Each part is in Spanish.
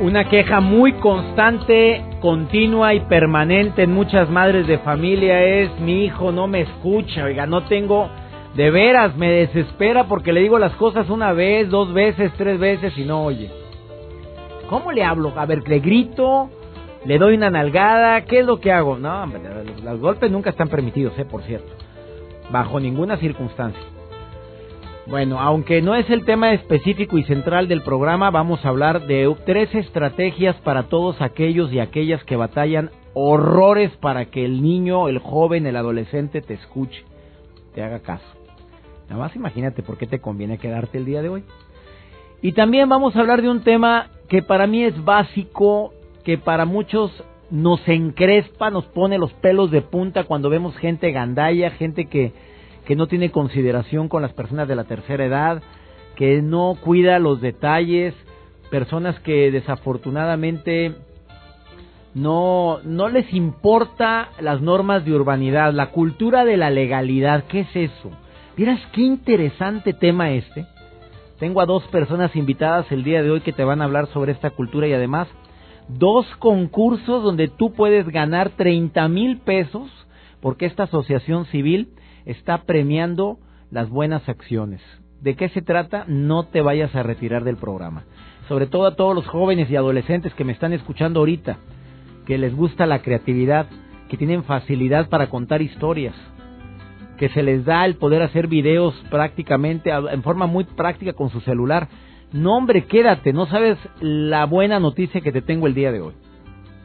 Una queja muy constante, continua y permanente en muchas madres de familia es mi hijo no me escucha, oiga, no tengo, de veras, me desespera porque le digo las cosas una vez, dos veces, tres veces y no oye. ¿Cómo le hablo? A ver, le grito, le doy una nalgada, ¿qué es lo que hago? No, hombre, los golpes nunca están permitidos, ¿eh? Por cierto. Bajo ninguna circunstancia. Bueno, aunque no es el tema específico y central del programa, vamos a hablar de tres estrategias para todos aquellos y aquellas que batallan horrores para que el niño, el joven, el adolescente te escuche, te haga caso. Nada más imagínate por qué te conviene quedarte el día de hoy. Y también vamos a hablar de un tema que para mí es básico, que para muchos nos encrespa, nos pone los pelos de punta cuando vemos gente gandalla, gente que que no tiene consideración con las personas de la tercera edad, que no cuida los detalles, personas que desafortunadamente no, no les importa las normas de urbanidad, la cultura de la legalidad, ¿qué es eso? Miras qué interesante tema este. Tengo a dos personas invitadas el día de hoy que te van a hablar sobre esta cultura y además dos concursos donde tú puedes ganar 30 mil pesos porque esta asociación civil está premiando las buenas acciones. ¿De qué se trata? No te vayas a retirar del programa. Sobre todo a todos los jóvenes y adolescentes que me están escuchando ahorita, que les gusta la creatividad, que tienen facilidad para contar historias, que se les da el poder hacer videos prácticamente en forma muy práctica con su celular. No, hombre, quédate, no sabes la buena noticia que te tengo el día de hoy.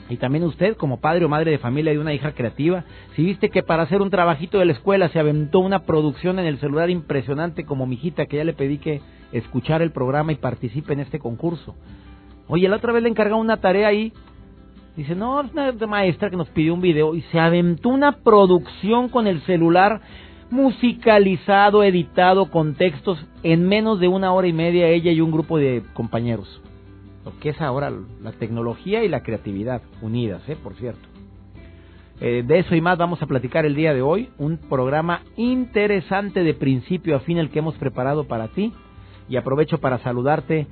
Y también usted, como padre o madre de familia de una hija creativa, si viste que para hacer un trabajito de la escuela se aventó una producción en el celular impresionante como mi hijita, que ya le pedí que escuchara el programa y participe en este concurso. Oye, la otra vez le encargó una tarea ahí. Dice, no, es una maestra que nos pidió un video y se aventó una producción con el celular musicalizado, editado, con textos, en menos de una hora y media ella y un grupo de compañeros que es ahora la tecnología y la creatividad unidas, ¿eh? por cierto. Eh, de eso y más vamos a platicar el día de hoy, un programa interesante de principio a fin el que hemos preparado para ti y aprovecho para saludarte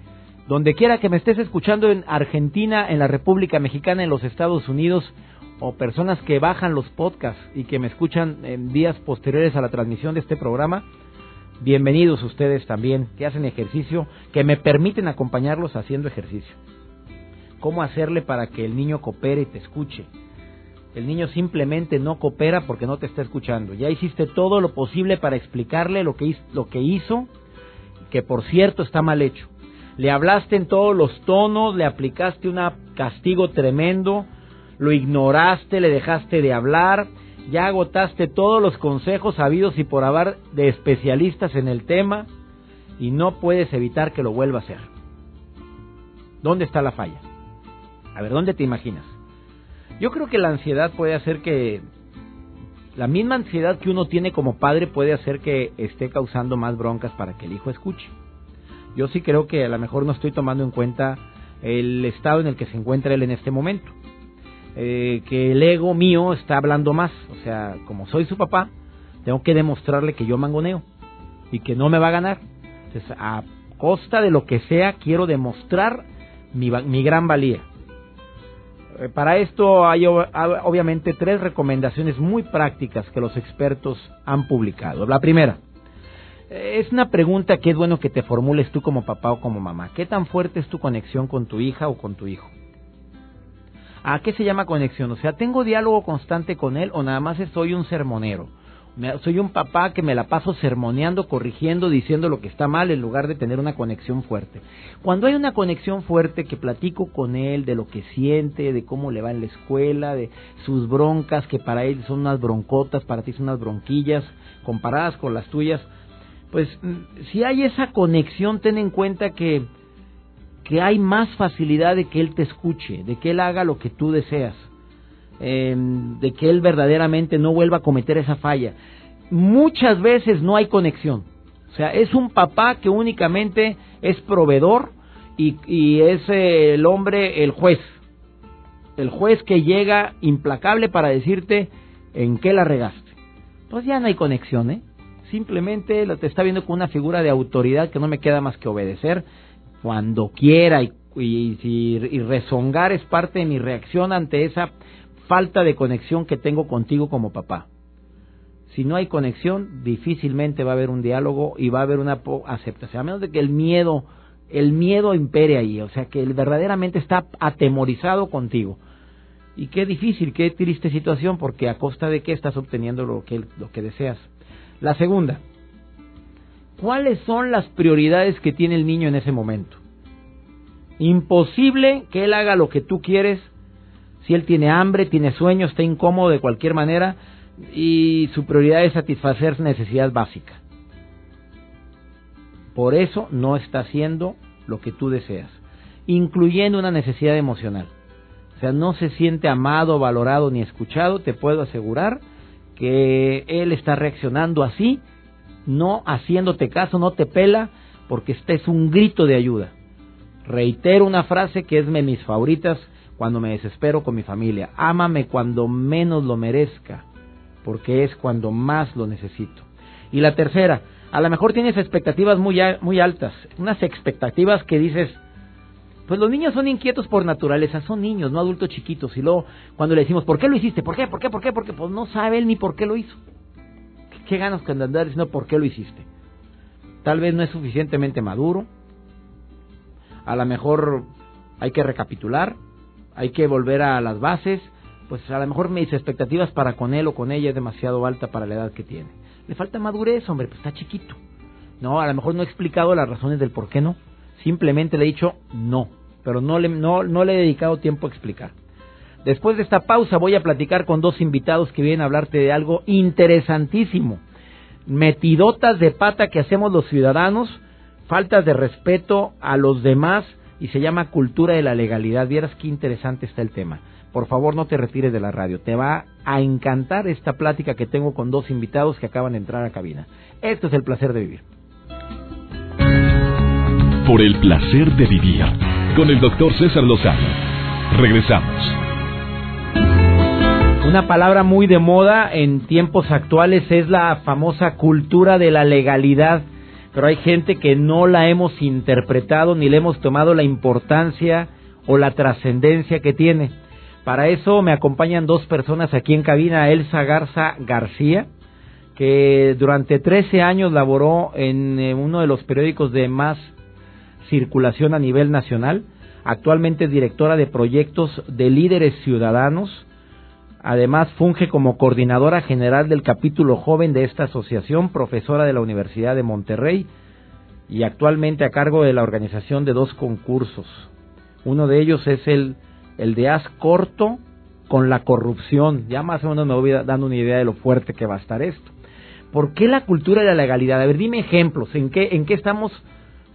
donde quiera que me estés escuchando en Argentina, en la República Mexicana, en los Estados Unidos o personas que bajan los podcasts y que me escuchan en días posteriores a la transmisión de este programa Bienvenidos ustedes también que hacen ejercicio, que me permiten acompañarlos haciendo ejercicio. ¿Cómo hacerle para que el niño coopere y te escuche? El niño simplemente no coopera porque no te está escuchando. Ya hiciste todo lo posible para explicarle lo que, hizo, que por cierto está mal hecho. Le hablaste en todos los tonos, le aplicaste un castigo tremendo, lo ignoraste, le dejaste de hablar, ya agotaste todos los consejos habidos y por haber de especialistas en el tema y no puedes evitar que lo vuelva a hacer. ¿Dónde está la falla? A ver, ¿dónde te imaginas? Yo creo que la ansiedad puede hacer que la misma ansiedad que uno tiene como padre puede hacer que esté causando más broncas para que el hijo escuche. Yo sí creo que a lo mejor no estoy tomando en cuenta el estado en el que se encuentra él en este momento. Eh, que el ego mío está hablando más. O sea, como soy su papá, tengo que demostrarle que yo mangoneo y que no me va a ganar. Entonces, a costa de lo que sea, quiero demostrar mi, mi gran valía. Eh, para esto hay obviamente tres recomendaciones muy prácticas que los expertos han publicado. La primera, eh, es una pregunta que es bueno que te formules tú como papá o como mamá. ¿Qué tan fuerte es tu conexión con tu hija o con tu hijo? ¿A qué se llama conexión? O sea, ¿tengo diálogo constante con él o nada más soy un sermonero? Soy un papá que me la paso sermoneando, corrigiendo, diciendo lo que está mal en lugar de tener una conexión fuerte. Cuando hay una conexión fuerte que platico con él de lo que siente, de cómo le va en la escuela, de sus broncas, que para él son unas broncotas, para ti son unas bronquillas, comparadas con las tuyas, pues mm, si hay esa conexión, ten en cuenta que que hay más facilidad de que él te escuche, de que él haga lo que tú deseas, em, de que él verdaderamente no vuelva a cometer esa falla. Muchas veces no hay conexión. O sea, es un papá que únicamente es proveedor y, es el hombre, el juez. El juez que llega implacable para decirte en qué la regaste. Pues ya no hay conexión, ¿eh? Simplemente te está viendo con una figura de autoridad que no me queda más que obedecer cuando quiera y, y, rezongar es parte de mi reacción ante esa falta de conexión que tengo contigo como papá. Si no hay conexión, difícilmente va a haber un diálogo y va a haber una aceptación, a menos de que el miedo, el miedo impere ahí, o sea, que él verdaderamente está atemorizado contigo. Y qué difícil, qué triste situación, porque a costa de qué estás obteniendo lo que, lo que deseas. La segunda, ¿cuáles son las prioridades que tiene el niño en ese momento? Imposible que él haga lo que tú quieres si él tiene hambre, tiene sueño, está incómodo de cualquier manera y su prioridad es satisfacer necesidad básica. Por eso no está haciendo lo que tú deseas, incluyendo una necesidad emocional. O sea, no se siente amado, valorado ni escuchado, te puedo asegurar que él está reaccionando así, no haciéndote caso, no te pela, porque este es un grito de ayuda. Reitero una frase que es de mis favoritas cuando me desespero con mi familia. Ámame cuando menos lo merezca, porque es cuando más lo necesito. Y la tercera, a lo mejor tienes expectativas muy, altas, unas expectativas que dices, pues los niños son inquietos por naturaleza, son niños, no adultos chiquitos. Y luego cuando le decimos, ¿por qué lo hiciste? ¿Por qué? ¿Por qué? ¿Por qué? Porque pues no sabe él ni por qué lo hizo. ¿Qué ganas con andar diciendo por qué lo hiciste? Tal vez no es suficientemente maduro. A lo mejor hay que recapitular, hay que volver a las bases. Pues a lo mejor mis expectativas para con él o con ella es demasiado alta para la edad que tiene. Le falta madurez, hombre, pues está chiquito. No, a lo mejor no he explicado las razones del por qué no. Simplemente le he dicho no, pero no le, no, no le he dedicado tiempo a explicar. Después de esta pausa voy a platicar con dos invitados que vienen a hablarte de algo interesantísimo. Metidotas de pata que hacemos los ciudadanos, faltas de respeto a los demás y se llama cultura de la legalidad. Vieras qué interesante está el tema. Por favor, no te retires de la radio. Te va a encantar esta plática que tengo con dos invitados que acaban de entrar a cabina. Esto es el placer de vivir por el placer de vivir con el doctor César Lozano. Regresamos. Una palabra muy de moda en tiempos actuales es la famosa cultura de la legalidad, pero hay gente que no la hemos interpretado ni le hemos tomado la importancia o la trascendencia que tiene. Para eso me acompañan dos personas aquí en cabina, Elsa Garza García, que durante 13 años laboró en eh, uno de los periódicos de más circulación a nivel nacional. Actualmente es directora de proyectos de líderes ciudadanos. Además, funge como coordinadora general del capítulo joven de esta asociación, profesora de la Universidad de Monterrey y actualmente a cargo de la organización de dos concursos. Uno de ellos es el, el de Haz Corto con la corrupción. Ya más o menos me voy dando una idea de lo fuerte que va a estar esto. ¿Por qué la cultura de la legalidad? A ver, dime ejemplos. ¿En qué, en qué estamos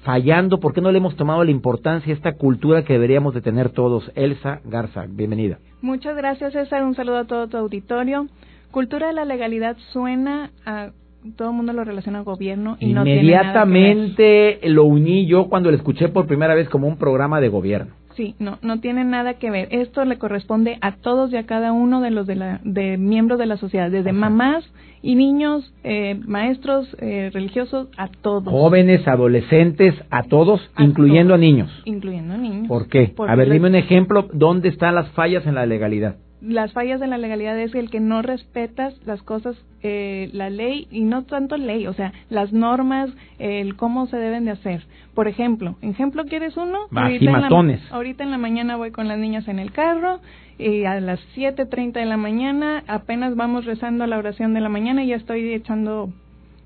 fallando? ¿Por qué no le hemos tomado la importancia a esta cultura que deberíamos de tener todos? Elsa Garza, bienvenida. Muchas gracias, César. Un saludo a todo tu auditorio. Cultura de la legalidad suena a todo el mundo lo relaciona al gobierno y inmediatamente lo uní yo cuando lo escuché por primera vez como un programa de gobierno. Sí, no, no tiene nada que ver. Esto le corresponde a todos y a cada uno de los de, la, de miembros de la sociedad, desde mamás y niños, eh, maestros eh, religiosos, a todos. Jóvenes, adolescentes, a todos, incluyendo a niños. Incluyendo a niños. ¿Por qué? a ver, dime un ejemplo, ¿dónde están las fallas en la legalidad? Las fallas de la legalidad es el que no respetas las cosas, eh, la ley, y no tanto ley, o sea, las normas, el cómo se deben de hacer. Por ejemplo, ejemplo, ¿quieres uno? ahorita, en la, ahorita en la mañana voy con las niñas en el carro y a las 7.30 de la mañana apenas vamos rezando la oración de la mañana y ya estoy echando...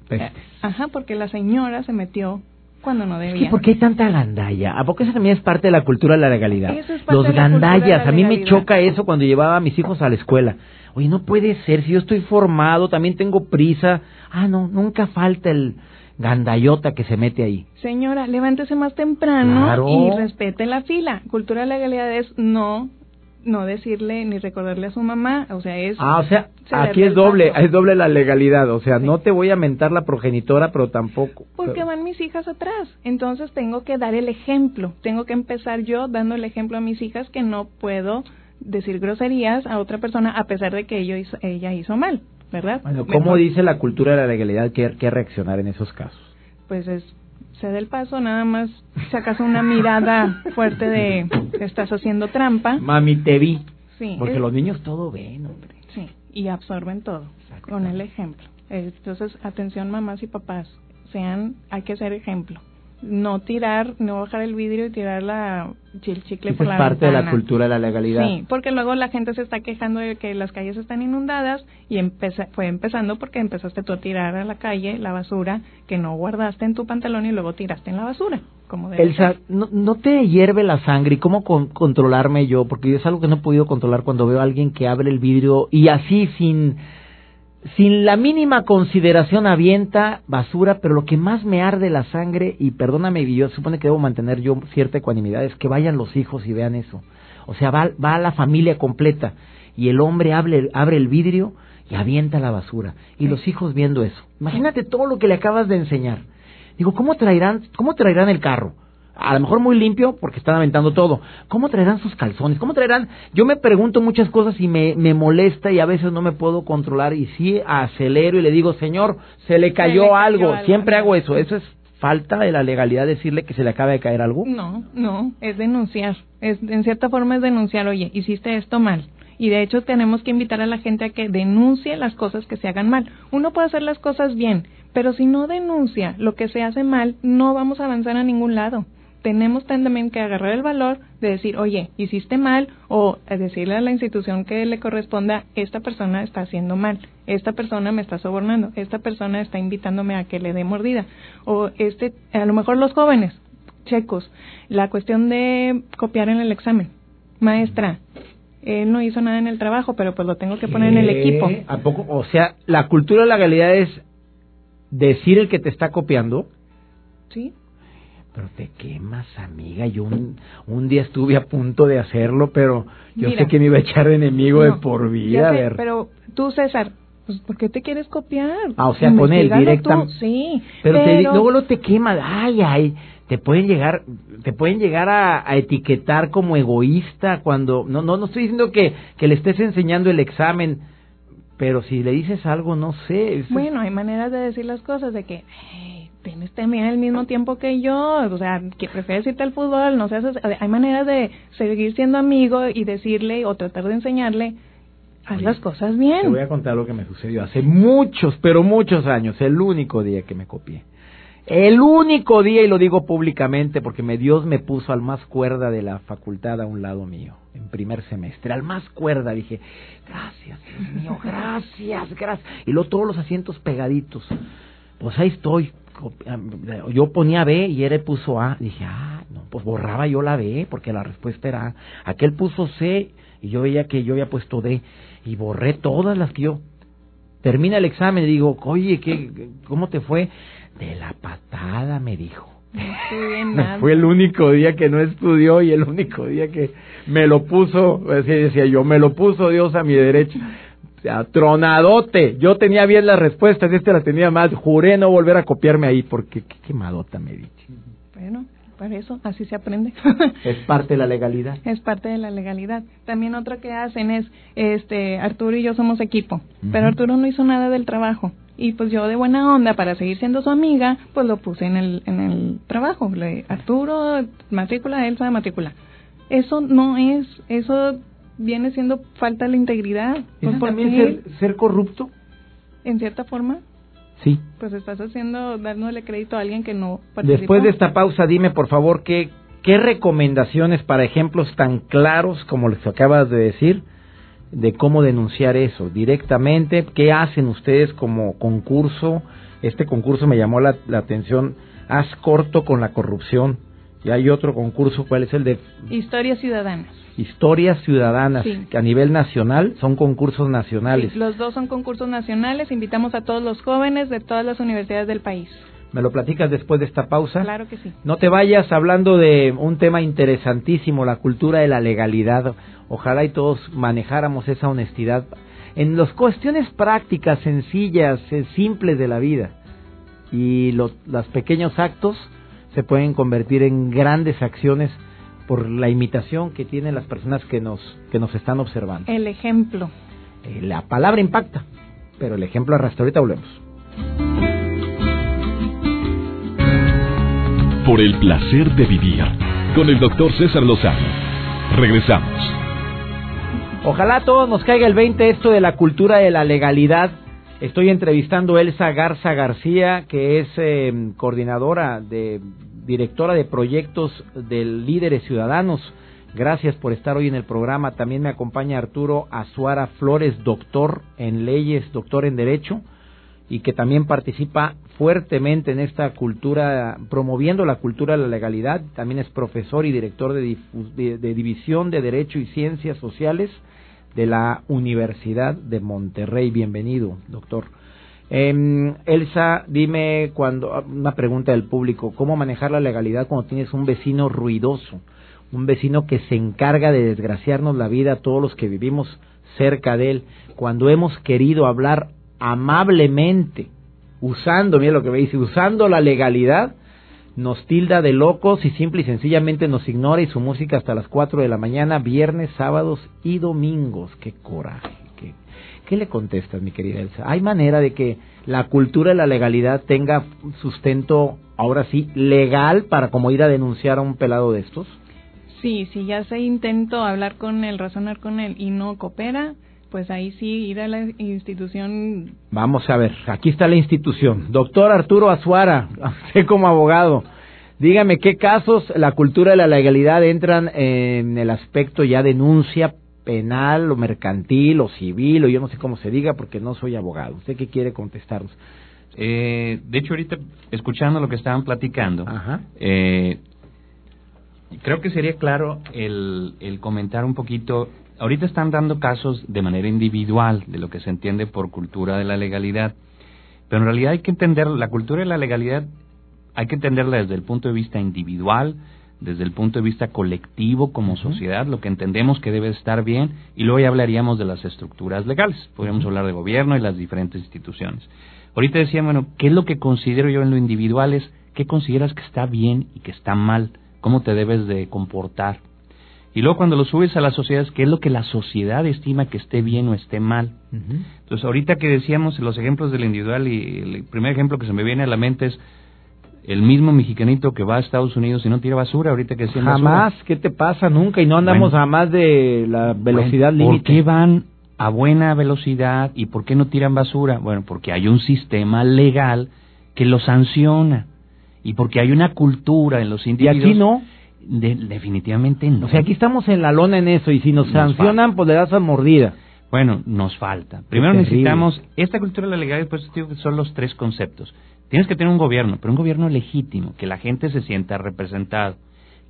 Eh, ajá, porque la señora se metió cuando no debía. ¿Por qué hay tanta gandalla? ¿A poco eso también es parte de la cultura de la legalidad? Los gandallas, a mí me choca eso cuando llevaba a mis hijos a la escuela. Oye, no puede ser, si yo estoy formado, también tengo prisa. Ah, no, nunca falta el, gandayota que se mete ahí. Señora, levántese más temprano y respete la fila. Cultura de legalidad es no no decirle ni recordarle a su mamá, o sea, es... Ah, o sea, aquí es doble, es doble la legalidad, o sea, no te voy a mentar la progenitora, pero tampoco... Porque van mis hijas atrás, entonces tengo que dar el ejemplo, tengo que empezar yo dando el ejemplo a mis hijas que no puedo decir groserías a otra persona a pesar de que ello ella hizo mal, ¿verdad? Bueno, ¿cómo dice la cultura de la legalidad que, que reaccionar en esos casos? Pues es se da el paso, nada más sacas una mirada fuerte de que estás haciendo trampa. Mami, te vi. Sí. Porque los niños todo ven, hombre. Sí, y absorben todo con el ejemplo. Entonces, atención mamás y papás, sean, hay que ser ejemplo no tirar, no bajar el vidrio y tirar la el chicle por la es parte de la cultura de la legalidad. Sí, porque luego la gente se está quejando de que las calles están inundadas y fue empezando porque empezaste tú a tirar a la calle la basura que no guardaste en tu pantalón y luego tiraste en la basura. Como Elsa, no, ¿no te hierve la sangre? ¿Y cómo controlarme yo? Porque es algo que no he podido controlar cuando veo a alguien que abre el vidrio y así sin sin la mínima consideración avienta basura, pero lo que más me arde la sangre, y perdóname, yo supone que debo mantener yo cierta ecuanimidad, es que vayan los hijos y vean eso. O sea, va, va la familia completa y el hombre abre, abre el vidrio y avienta la basura. Y los hijos viendo eso. Imagínate todo lo que le acabas de enseñar. Digo, ¿cómo traerán, cómo traerán el carro? A lo mejor muy limpio porque están aventando todo. ¿Cómo traerán sus calzones? ¿Cómo traerán? Yo me pregunto muchas cosas y me, me molesta y a veces no me puedo controlar y sí acelero y le digo, señor, se le cayó, algo. Siempre hago eso. Eso es falta de la legalidad decirle que se le acaba de caer algo. No, no, es denunciar. Es, en cierta forma es denunciar, oye, hiciste esto mal. Y de hecho tenemos que invitar a la gente a que denuncie las cosas que se hagan mal. Uno puede hacer las cosas bien, pero si no denuncia lo que se hace mal, no vamos a avanzar a ningún lado tenemos también que agarrar el valor de decir, oye, hiciste mal, o decirle a la institución que le corresponda, esta persona está haciendo mal, esta persona me está sobornando, esta persona está invitándome a que le dé mordida, o este, a lo mejor los jóvenes, checos, la cuestión de copiar en el examen, maestra, él no hizo nada en el trabajo, pero pues lo tengo que poner en el equipo. ¿A poco? O sea, la cultura de la legalidad es decir el que te está copiando. Sí pero te quemas, amiga. Yo un, un día estuve a punto de hacerlo, pero yo sé que me iba a echar enemigo de por vida. pero tú, César, pues, ¿por qué te quieres copiar? Ah, o sea, con él directamente. Sí, pero, Te, luego lo te quema. Ay, ay, te pueden llegar, te pueden llegar a, a, etiquetar como egoísta cuando, no, no, no estoy diciendo que, que le estés enseñando el examen, pero si le dices algo, no sé. Bueno, hay maneras de decir las cosas de que, tienes también el mismo tiempo que yo, o sea, que prefieres irte al fútbol, no sé, hay maneras de seguir siendo amigo y decirle o tratar de enseñarle, haz las cosas bien. Te voy a contar lo que me sucedió hace muchos, pero muchos años, el único día que me copié. El único día, y lo digo públicamente, porque me, Dios me puso al más cuerda de la facultad a un lado mío, en primer semestre, al más cuerda, dije, gracias, Dios mío, gracias, gracias. Y luego todos los asientos pegaditos. Pues ahí estoy, yo ponía B y él puso A. Dije, ah, no, pues borraba yo la B porque la respuesta era A. Aquel puso C y yo veía que yo había puesto D y borré todas las que yo. Termina el examen y digo, oye, ¿qué, ¿cómo te fue? De la patada, me dijo. Fue el único día que no estudió y el único día que me lo puso, decía yo, me lo puso Dios a mi derecha tronadote. Yo tenía bien las respuestas, este la tenía mal. Juré no volver a copiarme ahí porque qué quemadota me dije. Bueno, para eso, así se aprende. es parte de la legalidad. Es parte de la legalidad. También otra que hacen es, este, Arturo y yo somos equipo, pero Arturo no hizo nada del trabajo. Y pues yo de buena onda, para seguir siendo su amiga, pues lo puse en el, en el trabajo. Le, Arturo, matrícula, Elsa, matrícula. Eso no es, eso viene siendo falta de la integridad. ¿Es también ser, ser, corrupto? En cierta forma. Sí. Pues estás haciendo, dándole crédito a alguien que no participó. Después de esta pausa, dime por favor qué, qué recomendaciones para ejemplos tan claros como los que acabas de decir de cómo denunciar eso directamente, qué hacen ustedes como concurso. Este concurso me llamó la, la atención, haz corto con la corrupción. Y hay otro concurso, ¿cuál es el de? Historias Ciudadanas historias ciudadanas que a nivel nacional son concursos nacionales. los dos son concursos nacionales, invitamos a todos los jóvenes de todas las universidades del país. ¿Me lo platicas después de esta pausa? Claro que sí. No te vayas hablando de un tema interesantísimo, la cultura de la legalidad. Ojalá y todos manejáramos esa honestidad en las cuestiones prácticas, sencillas, eh, simples de la vida. Y los, los pequeños actos se pueden convertir en grandes acciones por la imitación que tienen las personas que nos, que nos están observando. El ejemplo. Eh, la palabra impacta, pero el ejemplo arrastra. Ahorita volvemos. Por el placer de vivir con el doctor César Lozano. Regresamos. Ojalá a todos nos caiga el 20 esto de la cultura de la legalidad. Estoy entrevistando a Elsa Garza García, que es eh, coordinadora de directora de proyectos de Líderes Ciudadanos. Gracias por estar hoy en el programa. También me acompaña Arturo Azuara Flores, doctor en leyes, doctor en derecho, y que también participa fuertemente en esta cultura, promoviendo la cultura de la legalidad. También es profesor y director de, de División de Derecho y Ciencias Sociales de la Universidad de Monterrey. Bienvenido, doctor. Eh, Elsa, dime cuando una pregunta del público, ¿cómo manejar la legalidad cuando tienes un vecino ruidoso, un vecino que se encarga de desgraciarnos la vida a todos los que vivimos cerca de él, cuando hemos querido hablar amablemente, usando, mira lo que me dice, usando la legalidad, nos tilda de locos y simple y sencillamente nos ignora y su música hasta las 4 de la mañana, viernes, sábados y domingos. ¡Qué coraje! ¿Qué le contestas, mi querida Elsa? ¿Hay manera de que la cultura de la legalidad tenga sustento, ahora sí, legal para como ir a denunciar a un pelado de estos? Sí, si ya se intentó hablar con él, razonar con él y no coopera, pues ahí sí ir a la institución. Vamos a ver, aquí está la institución. Doctor Arturo Azuara, usted como abogado, dígame qué casos la cultura de la legalidad entran en el aspecto ya denuncia penal o mercantil o civil o yo no sé cómo se diga porque no soy abogado. ¿Usted qué quiere contestarnos? Eh, de hecho, ahorita escuchando lo que estaban platicando, Eh, creo que sería claro el, el comentar un poquito. Ahorita están dando casos de manera individual de lo que se entiende por cultura de la legalidad, pero en realidad hay que entender la cultura de la legalidad, hay que entenderla desde el punto de vista individual, desde el punto de vista colectivo como sociedad, lo que entendemos que debe estar bien, y luego ya hablaríamos de las estructuras legales, podríamos hablar de gobierno y las diferentes instituciones. Ahorita decía, bueno, ¿qué es lo que considero yo en lo individual? Es qué consideras que está bien y que está mal, cómo te debes de comportar. Y luego cuando lo subes a la sociedad, ¿qué es lo que la sociedad estima que esté bien o esté mal? Entonces, ahorita que decíamos los ejemplos del individual, y el primer ejemplo que se me viene a la mente es el mismo mexicanito que va a Estados Unidos y no tira basura, ahorita que decían Jamás, ¿qué te pasa? Nunca, y no andamos a más de la velocidad límite. ¿Por qué van a buena velocidad y por qué no tiran basura? Bueno, porque hay un sistema legal que lo sanciona y porque hay una cultura en los individuos. ¿Y aquí no? definitivamente no. O sea, aquí estamos en la lona en eso y si nos, sancionan, pues le das a mordida. Bueno, nos falta. Primero necesitamos, esta cultura de la legalidad, digo que son los tres conceptos. Tienes que tener un gobierno, pero un gobierno legítimo, que la gente se sienta representada,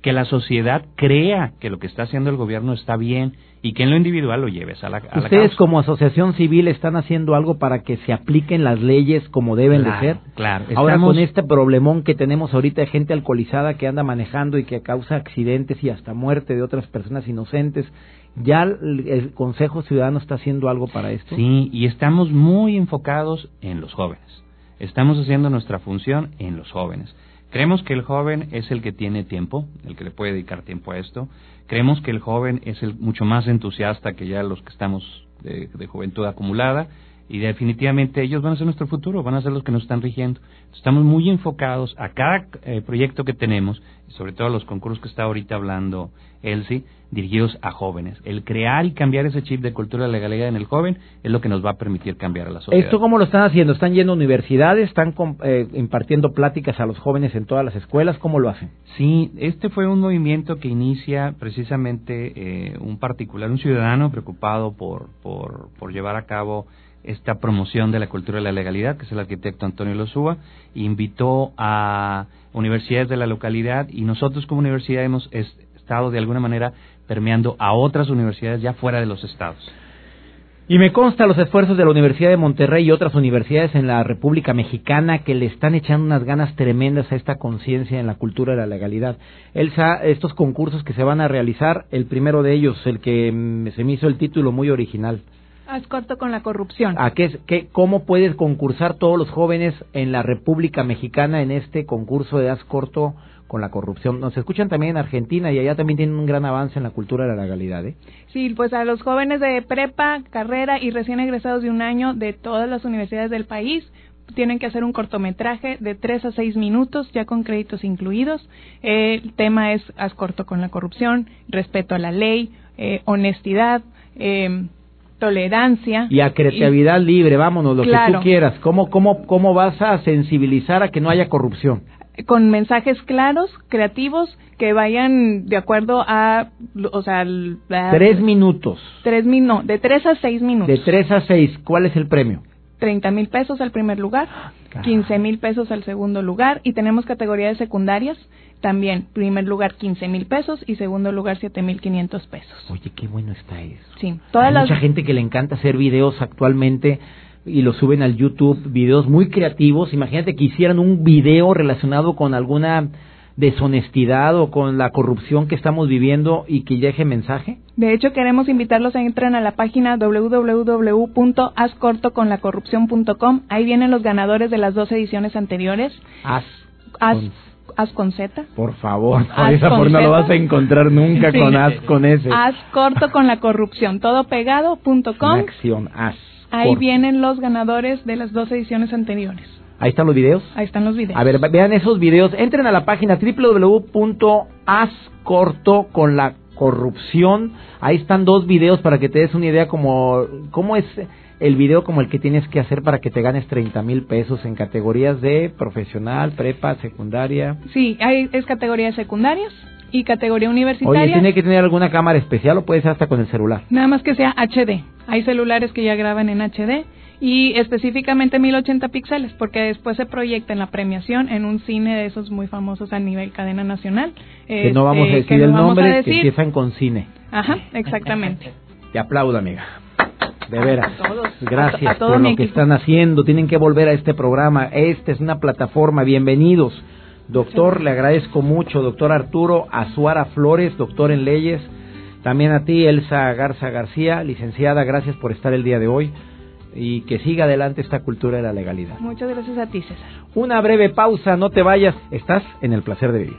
que la sociedad crea que lo que está haciendo el gobierno está bien y que en lo individual lo lleves a la, a ¿Ustedes como asociación civil están haciendo algo para que se apliquen las leyes como deben de ser? Claro. Ahora con este problemón que tenemos ahorita de gente alcoholizada que anda manejando y que causa accidentes y hasta muerte de otras personas inocentes, ¿ya el Consejo Ciudadano está haciendo algo para esto? Sí, y estamos muy enfocados en los jóvenes. Estamos haciendo nuestra función en los jóvenes. Creemos que el joven es el que tiene tiempo, el que le puede dedicar tiempo a esto. Creemos que el joven es el mucho más entusiasta que ya los que estamos de, juventud acumulada y definitivamente ellos van a ser nuestro futuro, van a ser los que nos están rigiendo. Estamos muy enfocados a cada eh, proyecto que tenemos, sobre todo a los concursos que está ahorita hablando Elsie, dirigidos a jóvenes. El crear y cambiar ese chip de cultura de legalidad en el joven es lo que nos va a permitir cambiar a la sociedad. ¿Esto cómo lo están haciendo? ¿Están yendo a universidades? ¿Están eh, impartiendo pláticas a los jóvenes en todas las escuelas? ¿Cómo lo hacen? Sí, este fue un movimiento que inicia precisamente eh, un particular, un ciudadano preocupado por, por, por llevar a cabo esta promoción de la cultura de la legalidad, que es el arquitecto Antonio Lozúa, invitó a universidades de la localidad y nosotros como universidad hemos estado de alguna manera permeando a otras universidades ya fuera de los estados. Y me consta los esfuerzos de la Universidad de Monterrey y otras universidades en la República Mexicana que le están echando unas ganas tremendas a esta conciencia en la cultura de la legalidad. Elsa, estos concursos que se van a realizar, el primero de ellos, el que mm, se me hizo el título muy original. Haz corto con la corrupción. ¿A qué, qué, ¿Cómo puedes concursar todos los jóvenes en la República Mexicana en este concurso de Haz corto con la corrupción. Nos escuchan también en Argentina y allá también tienen un gran avance en la cultura de la legalidad. ¿eh? Sí, pues a los jóvenes de prepa, carrera y recién egresados de un año de todas las universidades del país tienen que hacer un cortometraje de tres a seis minutos, ya con créditos incluidos. el tema es haz corto con la corrupción, respeto a la ley, eh, honestidad, eh, tolerancia. Y a creatividad libre, vámonos, lo que tú quieras. ¿Cómo, cómo, ¿Cómo vas a sensibilizar a que no haya corrupción? con mensajes claros, creativos, que vayan de acuerdo a, o sea, tres minutos. Tres no, de tres a seis minutos. De tres a seis, ¿cuál es el premio? Treinta mil pesos al primer lugar, quince mil pesos al segundo lugar y tenemos categorías secundarias también. Primer lugar quince mil pesos y segundo lugar siete mil quinientos pesos. Oye, qué bueno está eso. Sí, toda Hay mucha gente que le encanta hacer videos actualmente y lo suben al YouTube, videos muy creativos. Imagínate que hicieran un video relacionado con alguna deshonestidad o con la corrupción que estamos viviendo y que deje mensaje? De hecho, queremos invitarlos a entrar a la página www.ascortoconlacorrupción.com. Ahí vienen los ganadores de las dos ediciones anteriores. As, As con Z. Por favor, de esa forma no lo vas a encontrar nunca con As con S. As corto con la corrupción, todo pegado, punto com. acción, As. Ahí vienen los ganadores de las dos ediciones anteriores. Ahí están los videos. Ahí están los videos. A ver, vean esos videos. Entren a la página www.ascorto con la corrupción. Ahí están dos videos para que te des una idea como cómo es el video como el que tienes que hacer para que te ganes 30 mil pesos en categorías de profesional, prepa, secundaria. Sí, hay, es categorías secundarias y categoría universitaria. Oye, ¿tiene que tener alguna cámara especial o puede ser hasta con el celular? Nada más que sea HD. Hay celulares que ya graban en HD y específicamente 1080 píxeles porque después se proyecta en la premiación en un cine de esos muy famosos a nivel cadena nacional. Que no vamos a este, decir el nombre, que empiezan con cine. Ajá, exactamente. Te aplaudo, amiga. De veras. Gracias por lo que están haciendo. Tienen que volver a este programa. Esta es una plataforma. Bienvenidos. Doctor, le agradezco mucho, doctor Arturo Azuara Flores, doctor en leyes. También a ti, Elsa Garza García, licenciada, gracias por estar el día de hoy y que siga adelante esta cultura de la legalidad. Muchas gracias a ti, César. Una breve pausa, no te vayas, estás en el placer de vivir.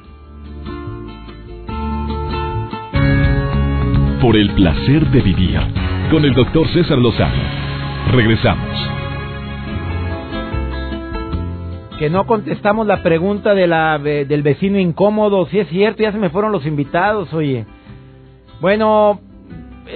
Por el placer de vivir, con el doctor César Lozano. Regresamos. que no contestamos la pregunta de la, del vecino incómodo. Si es cierto, ya se me fueron los invitados, oye. Bueno,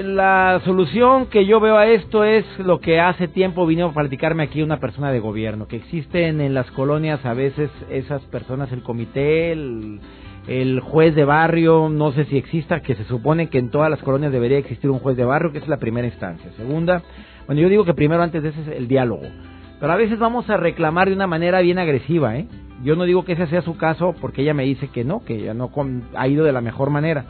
la solución que yo veo a esto es lo que hace tiempo vino a platicarme aquí una persona de gobierno, que existen en las colonias a veces esas personas, el comité, el, juez de barrio, no sé si exista, que se supone que en todas las colonias debería existir un juez de barrio, que es la primera instancia. Segunda, bueno, yo digo que primero antes de ese es el diálogo pero a veces vamos a reclamar de una manera bien agresiva, ¿eh? Yo no digo que ese sea su caso porque ella me dice que no, que ella no ha ido de la mejor manera.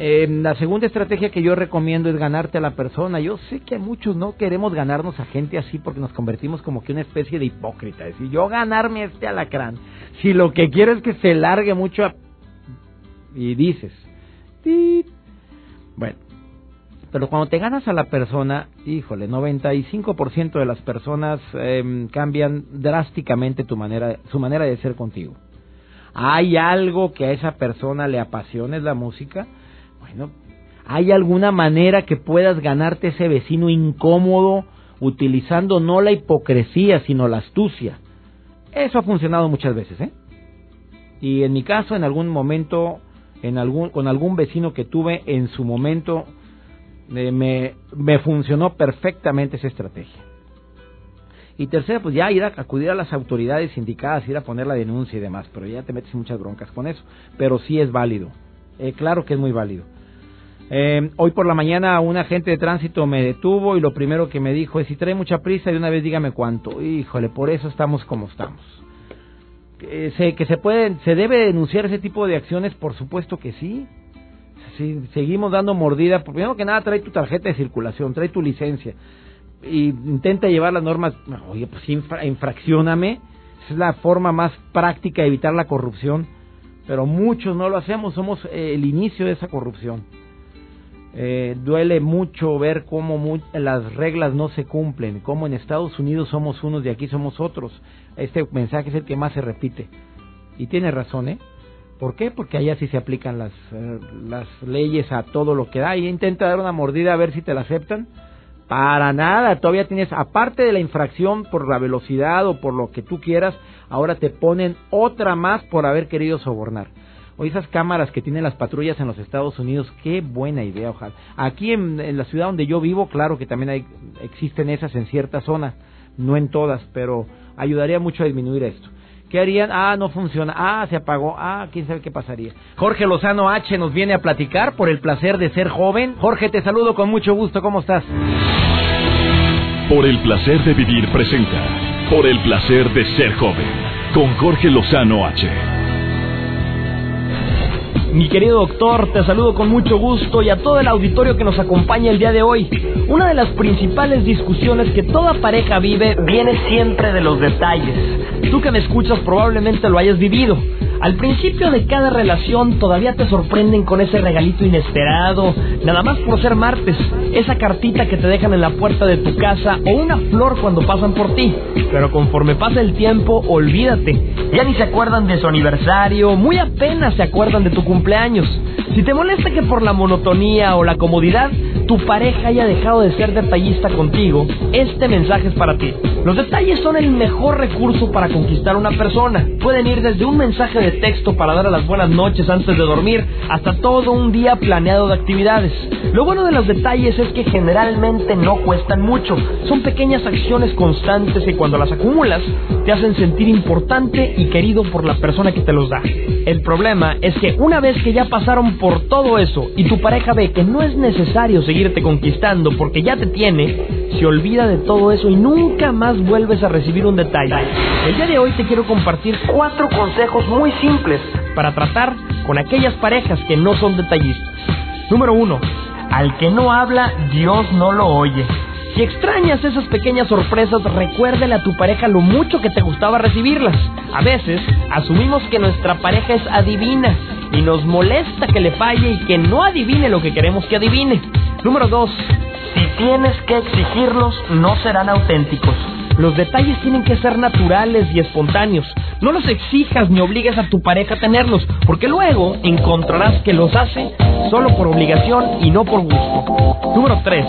Eh, la segunda estrategia que yo recomiendo es ganarte a la persona. Yo sé que muchos no queremos ganarnos a gente así porque nos convertimos como que una especie de hipócrita. Es decir, yo ganarme a este alacrán. Si lo que quiero es que se largue mucho y dices, bueno, pero cuando te ganas a la persona, híjole, 95% de las personas em, cambian drásticamente tu manera, su manera de ser contigo. ¿Hay algo que a esa persona le apasione es la música? ¿Hay alguna manera que puedas ganarte ese vecino incómodo utilizando no la hipocresía, sino la astucia? Eso ha funcionado muchas veces, ¿eh? Y en mi caso, en algún momento, en algún, con algún vecino que tuve en su momento, me, me funcionó perfectamente esa estrategia. Y tercera, pues ya ir a acudir a las autoridades indicadas, ir a poner la denuncia y demás, pero ya te metes en muchas broncas con eso. Pero sí es válido, eh, claro que es muy válido. Eh, hoy por la mañana un agente de tránsito me detuvo y lo primero que me dijo es si trae mucha prisa de una vez dígame cuánto. Híjole, por eso estamos como estamos. Se, que se puede, se debe denunciar ese tipo de acciones, por supuesto que sí si seguimos dando mordida, primero que nada trae tu tarjeta de circulación, trae tu licencia y intenta llevar las normas, oye, pues infra, infraccioname, es la forma más práctica de evitar la corrupción, pero muchos no lo hacemos, somos eh, el inicio de esa corrupción. Eh, duele mucho ver cómo las reglas no se cumplen, cómo en Estados Unidos somos unos y aquí somos otros. Este mensaje es el que más se repite. Y tiene razón, ¿eh? ¿Por qué? Porque allá sí se aplican las, eh, las leyes a todo lo que da. Y intenta dar una mordida a ver si te la aceptan. Para nada, todavía tienes, aparte de la infracción por la velocidad o por lo que tú quieras, ahora te ponen otra más por haber querido sobornar. O esas cámaras que tienen las patrullas en los Estados Unidos, qué buena idea, ojalá. Aquí en, la ciudad donde yo vivo, claro que también existen esas en ciertas zonas, no en todas, pero ayudaría mucho a disminuir esto. ¿Qué harían? Ah, no funciona. Ah, se apagó. Ah, quién sabe qué pasaría. Jorge Lozano H nos viene a platicar por el placer de ser joven. Jorge, te saludo con mucho gusto. ¿Cómo estás? Por el placer de vivir presenta. Por el placer de ser joven. Con Jorge Lozano H. Mi querido doctor, te saludo con mucho gusto y a todo el auditorio que nos acompaña el día de hoy. Una de las principales discusiones que toda pareja vive viene siempre de los detalles. Tú que me escuchas probablemente lo hayas vivido. Al principio de cada relación todavía te sorprenden con ese regalito inesperado, nada más por ser martes, esa cartita que te dejan en la puerta de tu casa o una flor cuando pasan por ti. Pero conforme pasa el tiempo, olvídate, ya ni se acuerdan de su aniversario, muy apenas se acuerdan de tu cumpleaños. Si te molesta que por la monotonía o la comodidad tu pareja haya dejado de ser detallista contigo, este mensaje es para ti. Los detalles son el mejor recurso para conquistar a una persona. Pueden ir desde un mensaje de texto para dar a las buenas noches antes de dormir hasta todo un día planeado de actividades. Lo bueno de los detalles es que generalmente no cuestan mucho. Son pequeñas acciones constantes que cuando las acumulas te hacen sentir importante y querido por la persona que te los da. El problema es que una vez que ya pasaron por todo eso y tu pareja ve que no es necesario seguirte conquistando porque ya te tiene, se olvida de todo eso y nunca más vuelves a recibir un detalle. El día de hoy te quiero compartir cuatro consejos muy simples para tratar con aquellas parejas que no son detallistas. Número uno, al que no habla, Dios no lo oye. Si extrañas esas pequeñas sorpresas, recuérdale a tu pareja lo mucho que te gustaba recibirlas. A veces asumimos que nuestra pareja es adivina y nos molesta que le falle y que no adivine lo que queremos que adivine. Número 2. Si tienes que exigirlos, no serán auténticos. Los detalles tienen que ser naturales y espontáneos. No los exijas ni obligues a tu pareja a tenerlos, porque luego encontrarás que los hace solo por obligación y no por gusto. Número 3.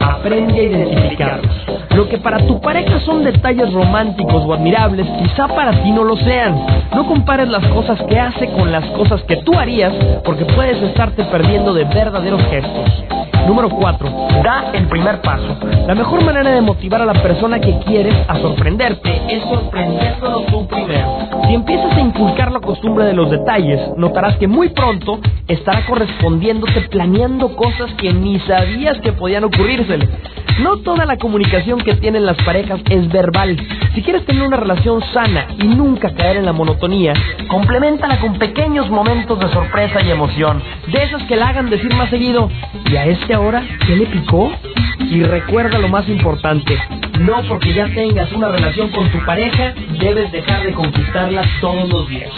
Aprende a identificarlos. Lo que para tu pareja son detalles románticos o admirables, quizá para ti no lo sean. No compares las cosas que hace con las cosas que tú harías, porque puedes estarte perdiendo de verdaderos gestos. Número 4. Da el primer paso. La mejor manera de motivar a la persona que quieres a sorprenderte es sorprendiéndolo tú primero. Si empiezas a inculcar la costumbre de los detalles, notarás que muy pronto estará correspondiéndote planeando cosas que ni sabías que podían ocurrírsele. No toda la comunicación que tienen las parejas es verbal. Si quieres tener una relación sana y nunca caer en la monotonía, complementala con pequeños momentos de sorpresa y emoción, de esos que la hagan decir más seguido, ¿y a ahora qué le picó? Y recuerda lo más importante, no porque ya tengas una relación con tu pareja, debes dejar de conquistarla todos los días.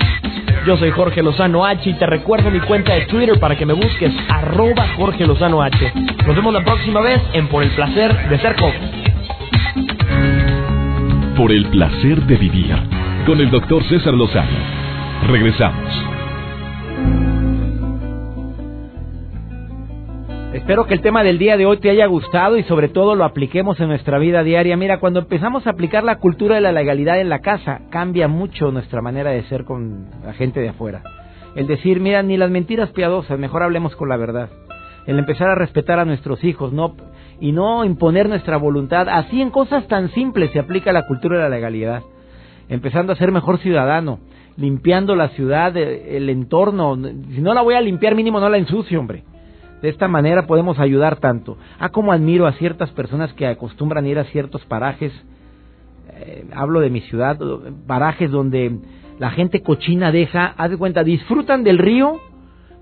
Yo soy Jorge Lozano H y te recuerdo mi cuenta de Twitter para que me busques arroba Jorge Lozano H. Nos vemos la próxima vez en Por el Placer de Ser Joven. Por el Placer de Vivir con el doctor César Lozano. Regresamos. Espero que el tema del día de hoy te haya gustado y sobre todo lo apliquemos en nuestra vida diaria. Mira, cuando empezamos a aplicar la cultura de la legalidad en la casa, cambia mucho nuestra manera de ser con la gente de afuera. El decir, mira, ni las mentiras piadosas, mejor hablemos con la verdad. El empezar a respetar a nuestros hijos, no y no imponer nuestra voluntad. Así en cosas tan simples se aplica la cultura de la legalidad. Empezando a ser mejor ciudadano, limpiando la ciudad, el entorno. Si no la voy a limpiar, mínimo no la ensucio, hombre de esta manera podemos ayudar tanto. Ah, como admiro a ciertas personas que acostumbran ir a ciertos parajes, eh, hablo de mi ciudad, parajes donde la gente cochina deja, haz de cuenta, disfrutan del río,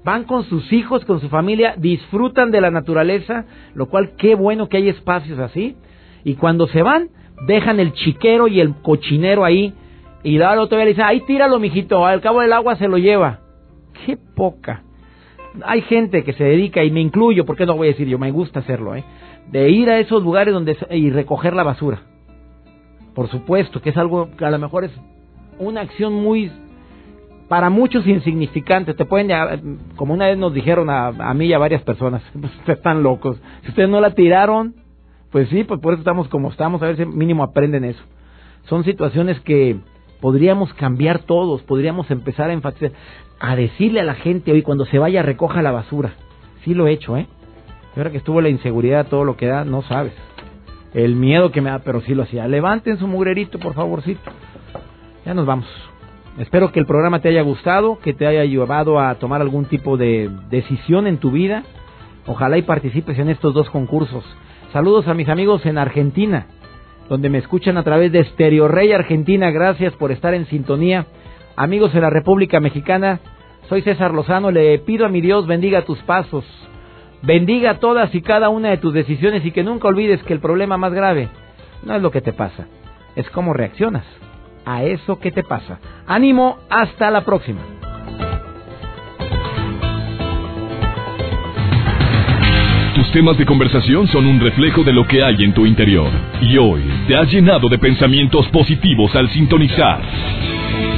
van con sus hijos, con su familia, disfrutan de la naturaleza, lo cual qué bueno que hay espacios así. Y cuando se van, dejan el chiquero y el cochinero ahí. Y al otro día le dicen, ahí tíralo, mijito, al cabo del agua se lo lleva. Qué poca. Hay gente que se dedica, y me incluyo, porque no voy a decir yo, me gusta hacerlo, ¿eh? de ir a esos lugares donde y recoger la basura. Por supuesto, que es algo que a lo mejor es una acción muy para muchos insignificante. Te pueden, como una vez nos dijeron a, a mí y a varias personas, pues ustedes están locos. Si ustedes no la tiraron, pues sí, pues por eso estamos como estamos, a ver si mínimo aprenden eso. Son situaciones que podríamos cambiar todos, podríamos empezar a enfatizar, a decirle a la gente hoy cuando se vaya recoja la basura. Sí lo he hecho, ¿eh? ahora que estuvo la inseguridad, todo lo que da, no sabes. El miedo que me da, pero sí lo hacía. Levanten su mugrerito, por favorcito. Ya nos vamos. Espero que el programa te haya gustado, que te haya llevado a tomar algún tipo de decisión en tu vida. Ojalá y participes en estos dos concursos. Saludos a mis amigos en Argentina, donde me escuchan a través de Stereo Rey Argentina. Gracias por estar en sintonía. Amigos de la República Mexicana, soy César Lozano. Le pido a mi Dios bendiga tus pasos, bendiga todas y cada una de tus decisiones y que nunca olvides que el problema más grave no es lo que te pasa, es cómo reaccionas a eso que te pasa. Ánimo, hasta la próxima. Tus temas de conversación son un reflejo de lo que hay en tu interior. Y hoy te has llenado de pensamientos positivos al sintonizar.